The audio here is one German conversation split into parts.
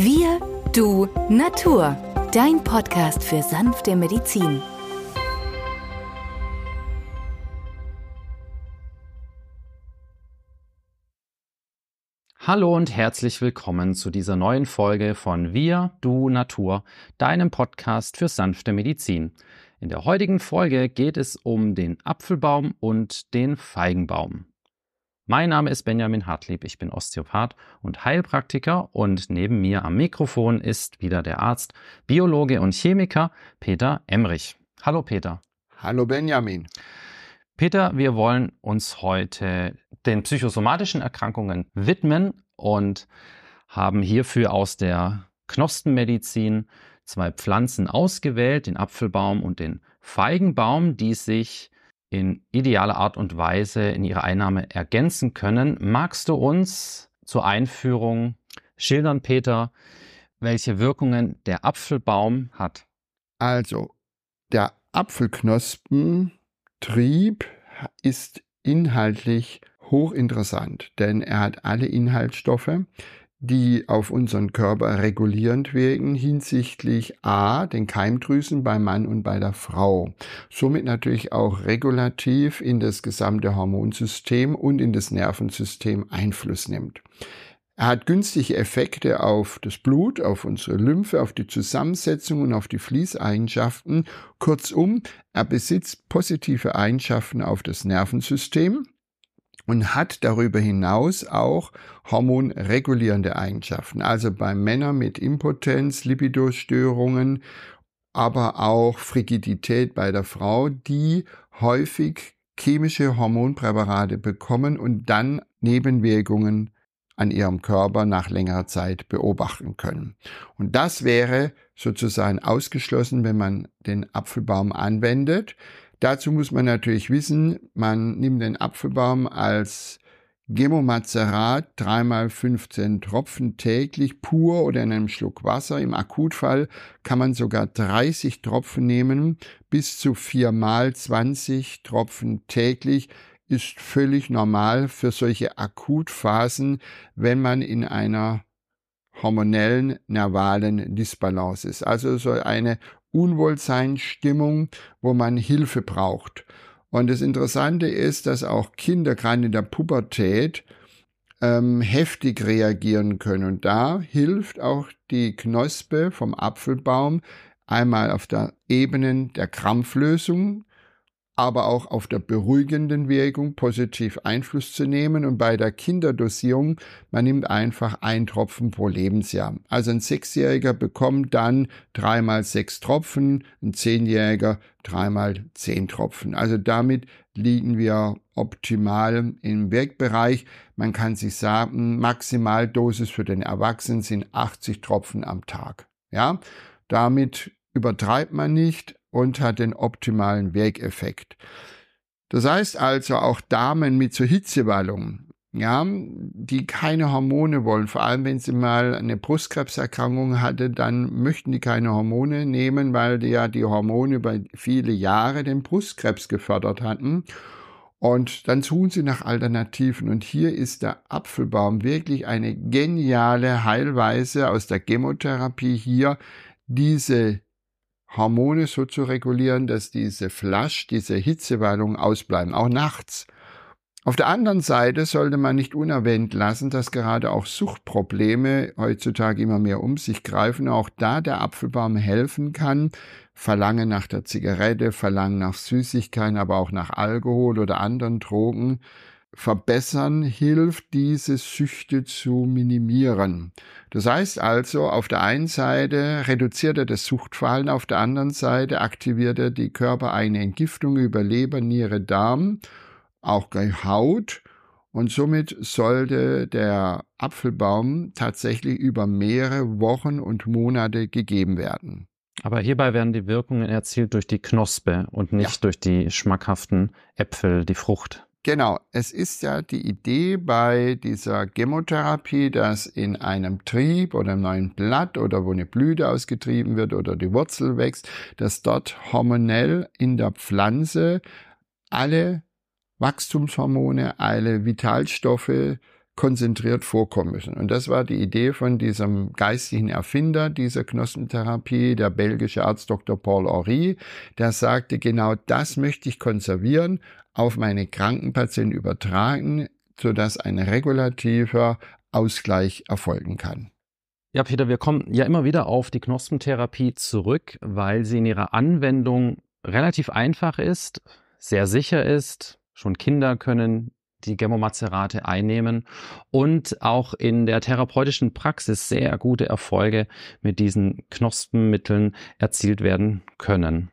Wir, du, Natur. Dein Podcast für sanfte Medizin. Hallo und herzlich willkommen zu dieser neuen Folge von Wir, du, Natur, deinem Podcast für sanfte Medizin. In der heutigen Folge geht es um den Apfelbaum und den Feigenbaum. Mein Name ist Benjamin Hartlieb, ich bin Osteopath und Heilpraktiker und neben mir am Mikrofon ist wieder der Arzt, Biologe und Chemiker Peter Emrich. Hallo Peter. Hallo Benjamin. Peter, wir wollen uns heute den psychosomatischen Erkrankungen widmen und haben hierfür aus der Knospenmedizin zwei Pflanzen ausgewählt, den Apfelbaum und den Feigenbaum, die sich in idealer Art und Weise in ihrer Einnahme ergänzen können. Magst du uns zur Einführung schildern, Peter, welche Wirkungen der Apfelbaum hat? Also, der Apfelknospentrieb ist inhaltlich hochinteressant, denn er hat alle Inhaltsstoffe, die auf unseren Körper regulierend wirken hinsichtlich A, den Keimdrüsen beim Mann und bei der Frau. Somit natürlich auch regulativ in das gesamte Hormonsystem und in das Nervensystem Einfluss nimmt. Er hat günstige Effekte auf das Blut, auf unsere Lymphe, auf die Zusammensetzung und auf die Fließeigenschaften. Kurzum, er besitzt positive Eigenschaften auf das Nervensystem und hat darüber hinaus auch hormonregulierende Eigenschaften. Also bei Männern mit Impotenz, Lipidostörungen, aber auch Frigidität bei der Frau, die häufig chemische Hormonpräparate bekommen und dann Nebenwirkungen an ihrem Körper nach längerer Zeit beobachten können. Und das wäre sozusagen ausgeschlossen, wenn man den Apfelbaum anwendet. Dazu muss man natürlich wissen, man nimmt den Apfelbaum als Gemomazerat, dreimal 15 Tropfen täglich pur oder in einem Schluck Wasser. Im Akutfall kann man sogar 30 Tropfen nehmen, bis zu viermal 20 Tropfen täglich ist völlig normal für solche Akutphasen, wenn man in einer hormonellen nervalen Disbalance ist. Also so eine Unwohlseinsstimmung, wo man Hilfe braucht. Und das Interessante ist, dass auch Kinder gerade in der Pubertät ähm, heftig reagieren können. Und da hilft auch die Knospe vom Apfelbaum einmal auf der Ebene der Krampflösung, aber auch auf der beruhigenden Wirkung positiv Einfluss zu nehmen. Und bei der Kinderdosierung, man nimmt einfach ein Tropfen pro Lebensjahr. Also ein Sechsjähriger bekommt dann dreimal sechs Tropfen, ein Zehnjähriger dreimal zehn Tropfen. Also damit liegen wir optimal im Wirkbereich. Man kann sich sagen, Maximaldosis für den Erwachsenen sind 80 Tropfen am Tag. Ja, damit übertreibt man nicht, und hat den optimalen Wirkeffekt. Das heißt also auch Damen mit so Hitzewallungen, ja, die keine Hormone wollen, vor allem wenn sie mal eine Brustkrebserkrankung hatte, dann möchten die keine Hormone nehmen, weil die ja die Hormone über viele Jahre den Brustkrebs gefördert hatten. Und dann suchen sie nach Alternativen. Und hier ist der Apfelbaum wirklich eine geniale Heilweise aus der Chemotherapie hier, diese Hormone so zu regulieren, dass diese Flasch, diese Hitzewallungen ausbleiben, auch nachts. Auf der anderen Seite sollte man nicht unerwähnt lassen, dass gerade auch Suchtprobleme heutzutage immer mehr um sich greifen, auch da der Apfelbaum helfen kann. Verlangen nach der Zigarette, Verlangen nach Süßigkeiten, aber auch nach Alkohol oder anderen Drogen verbessern hilft, diese Süchte zu minimieren. Das heißt also, auf der einen Seite reduziert er das Suchtverhalten, auf der anderen Seite aktiviert er die körpereigene Entgiftung über Leber, Niere, Darm, auch Haut und somit sollte der Apfelbaum tatsächlich über mehrere Wochen und Monate gegeben werden. Aber hierbei werden die Wirkungen erzielt durch die Knospe und nicht ja. durch die schmackhaften Äpfel, die Frucht. Genau, es ist ja die Idee bei dieser Chemotherapie, dass in einem Trieb oder einem neuen Blatt oder wo eine Blüte ausgetrieben wird oder die Wurzel wächst, dass dort hormonell in der Pflanze alle Wachstumshormone, alle Vitalstoffe konzentriert vorkommen müssen. Und das war die Idee von diesem geistigen Erfinder dieser Knospentherapie, der belgische Arzt Dr. Paul Henry, der sagte, genau das möchte ich konservieren, auf meine Krankenpatienten übertragen, sodass ein regulativer Ausgleich erfolgen kann. Ja, Peter, wir kommen ja immer wieder auf die Knospentherapie zurück, weil sie in ihrer Anwendung relativ einfach ist, sehr sicher ist. Schon Kinder können die Gemomazerate einnehmen und auch in der therapeutischen Praxis sehr gute Erfolge mit diesen Knospenmitteln erzielt werden können.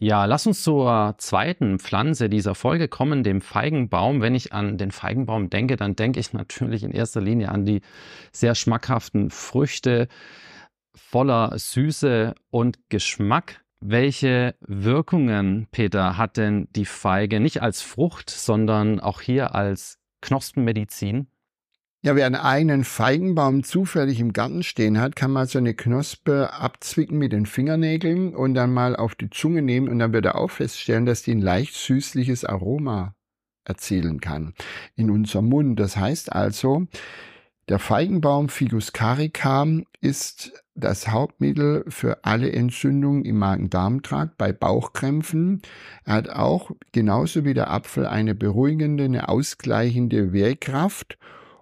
Ja, lass uns zur zweiten Pflanze dieser Folge kommen, dem Feigenbaum. Wenn ich an den Feigenbaum denke, dann denke ich natürlich in erster Linie an die sehr schmackhaften Früchte voller Süße und Geschmack. Welche Wirkungen, Peter, hat denn die Feige nicht als Frucht, sondern auch hier als Knospenmedizin? Ja, wer einen Feigenbaum zufällig im Garten stehen hat, kann mal so eine Knospe abzwicken mit den Fingernägeln und dann mal auf die Zunge nehmen und dann wird er auch feststellen, dass die ein leicht süßliches Aroma erzielen kann in unserem Mund. Das heißt also, der Feigenbaum Ficus carica ist das Hauptmittel für alle Entzündungen im Magen-Darm-Trakt bei Bauchkrämpfen. Er hat auch genauso wie der Apfel eine beruhigende, eine ausgleichende Wirkkraft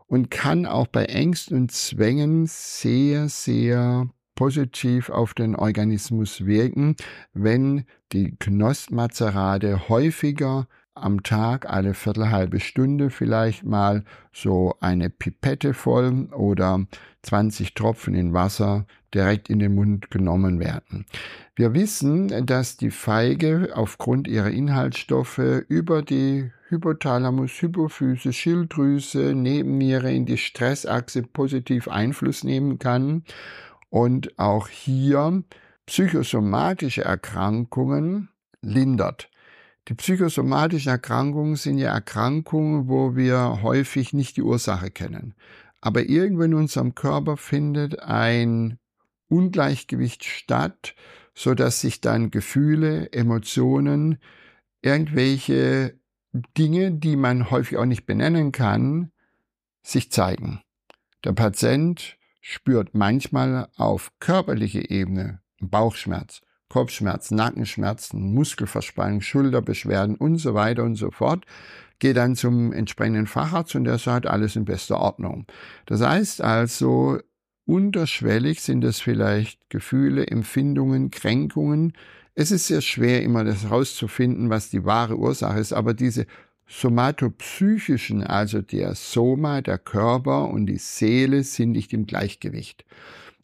und kann auch bei Ängsten und Zwängen sehr, sehr positiv auf den Organismus wirken, wenn die Knospmazerate häufiger am Tag, alle Viertelhalbe Stunde vielleicht mal so eine Pipette voll oder 20 Tropfen in Wasser direkt in den Mund genommen werden. Wir wissen, dass die Feige aufgrund ihrer Inhaltsstoffe über die Hypothalamus, Hypophyse, Schilddrüse, Nebenniere in die Stressachse positiv Einfluss nehmen kann und auch hier psychosomatische Erkrankungen lindert. Die psychosomatischen Erkrankungen sind ja Erkrankungen, wo wir häufig nicht die Ursache kennen. Aber irgendwo in unserem Körper findet ein Ungleichgewicht statt, so dass sich dann Gefühle, Emotionen, irgendwelche Dinge, die man häufig auch nicht benennen kann, sich zeigen. Der Patient spürt manchmal auf körperlicher Ebene Bauchschmerz, Kopfschmerz, Nackenschmerzen, Muskelverspannung, Schulterbeschwerden und so weiter und so fort, geht dann zum entsprechenden Facharzt und der sagt, alles in bester Ordnung. Das heißt also, unterschwellig sind es vielleicht Gefühle, Empfindungen, Kränkungen, es ist sehr schwer, immer das herauszufinden, was die wahre Ursache ist, aber diese somatopsychischen, also der Soma, der Körper und die Seele sind nicht im Gleichgewicht.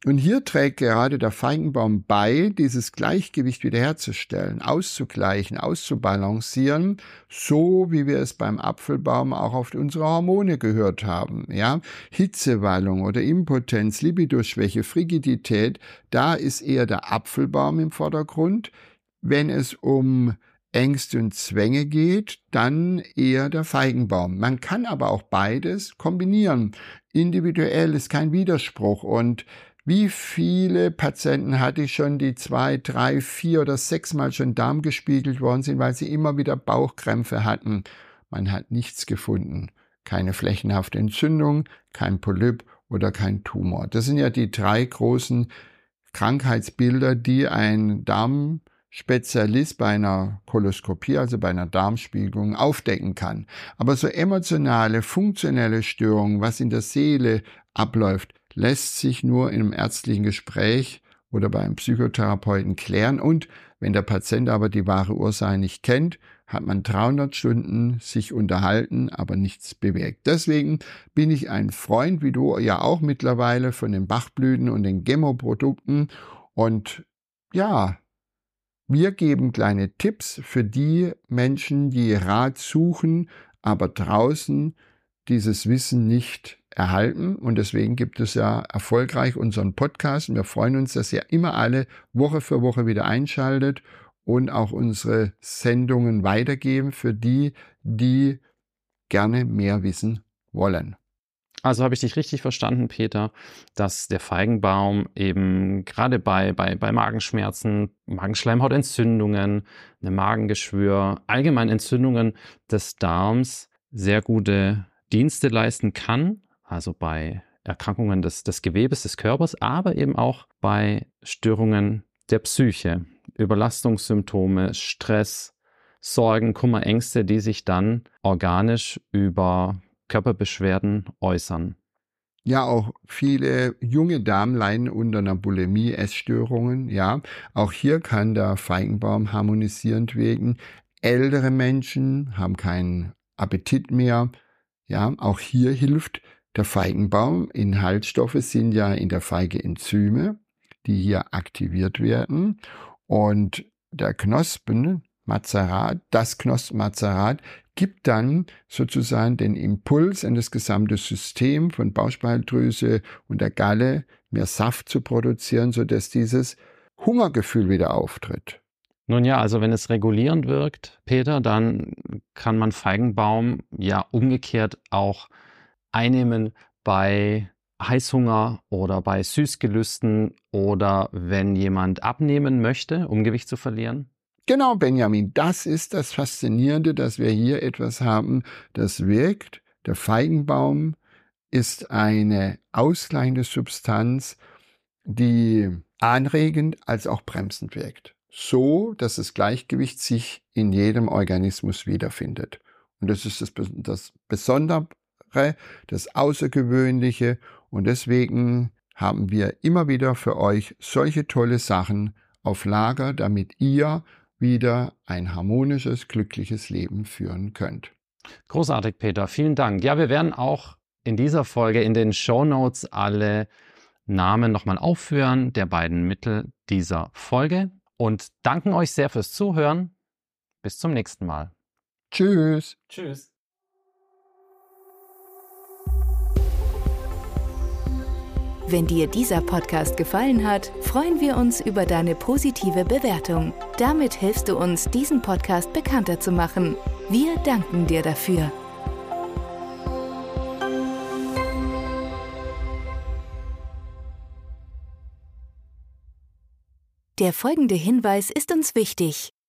Und hier trägt gerade der Feigenbaum bei, dieses Gleichgewicht wiederherzustellen, auszugleichen, auszubalancieren, so wie wir es beim Apfelbaum auch auf unsere Hormone gehört haben. Ja? Hitzewallung oder Impotenz, Libidoschwäche, Frigidität, da ist eher der Apfelbaum im Vordergrund. Wenn es um Ängste und Zwänge geht, dann eher der Feigenbaum. Man kann aber auch beides kombinieren. Individuell ist kein Widerspruch und wie viele Patienten hatte ich schon, die zwei, drei, vier oder sechsmal schon Darm gespiegelt worden sind, weil sie immer wieder Bauchkrämpfe hatten? Man hat nichts gefunden. Keine flächenhafte Entzündung, kein Polyp oder kein Tumor. Das sind ja die drei großen Krankheitsbilder, die ein Darmspezialist bei einer Koloskopie, also bei einer Darmspiegelung, aufdecken kann. Aber so emotionale, funktionelle Störungen, was in der Seele abläuft, lässt sich nur in einem ärztlichen Gespräch oder beim Psychotherapeuten klären. Und wenn der Patient aber die wahre Ursache nicht kennt, hat man 300 Stunden sich unterhalten, aber nichts bewirkt. Deswegen bin ich ein Freund, wie du ja auch mittlerweile, von den Bachblüten und den Gemmo-Produkten. Und ja, wir geben kleine Tipps für die Menschen, die Rat suchen, aber draußen dieses Wissen nicht erhalten. Und deswegen gibt es ja erfolgreich unseren Podcast. Und wir freuen uns, dass ihr immer alle Woche für Woche wieder einschaltet und auch unsere Sendungen weitergeben für die, die gerne mehr wissen wollen. Also habe ich dich richtig verstanden, Peter, dass der Feigenbaum eben gerade bei, bei, bei Magenschmerzen, Magenschleimhautentzündungen, eine Magengeschwür, allgemein Entzündungen des Darms sehr gute Dienste leisten kann also bei Erkrankungen des, des Gewebes des Körpers, aber eben auch bei Störungen der Psyche, Überlastungssymptome, Stress, Sorgen, Kummer, Ängste, die sich dann organisch über Körperbeschwerden äußern. Ja, auch viele junge Damen leiden unter einer Bulimie, Essstörungen. Ja, auch hier kann der Feigenbaum harmonisierend wirken. Ältere Menschen haben keinen Appetit mehr. Ja, auch hier hilft der Feigenbaum. Inhaltsstoffe sind ja in der Feige Enzyme, die hier aktiviert werden. Und der Knospenmazerat, das Knospenmazerat gibt dann sozusagen den Impuls in das gesamte System von Bauchspeicheldrüse und der Galle, mehr Saft zu produzieren, sodass dieses Hungergefühl wieder auftritt. Nun ja, also wenn es regulierend wirkt, Peter, dann kann man Feigenbaum ja umgekehrt auch einnehmen bei Heißhunger oder bei Süßgelüsten oder wenn jemand abnehmen möchte, um Gewicht zu verlieren? Genau, Benjamin, das ist das Faszinierende, dass wir hier etwas haben, das wirkt. Der Feigenbaum ist eine ausgleichende Substanz, die anregend als auch bremsend wirkt. So, dass das Gleichgewicht sich in jedem Organismus wiederfindet. Und das ist das, das Besondere, das Außergewöhnliche. Und deswegen haben wir immer wieder für euch solche tolle Sachen auf Lager, damit ihr wieder ein harmonisches, glückliches Leben führen könnt. Großartig, Peter. Vielen Dank. Ja, wir werden auch in dieser Folge in den Show Notes alle Namen nochmal aufführen der beiden Mittel dieser Folge und danken euch sehr fürs Zuhören. Bis zum nächsten Mal. Tschüss. Tschüss. Wenn dir dieser Podcast gefallen hat, freuen wir uns über deine positive Bewertung. Damit hilfst du uns, diesen Podcast bekannter zu machen. Wir danken dir dafür. Der folgende Hinweis ist uns wichtig.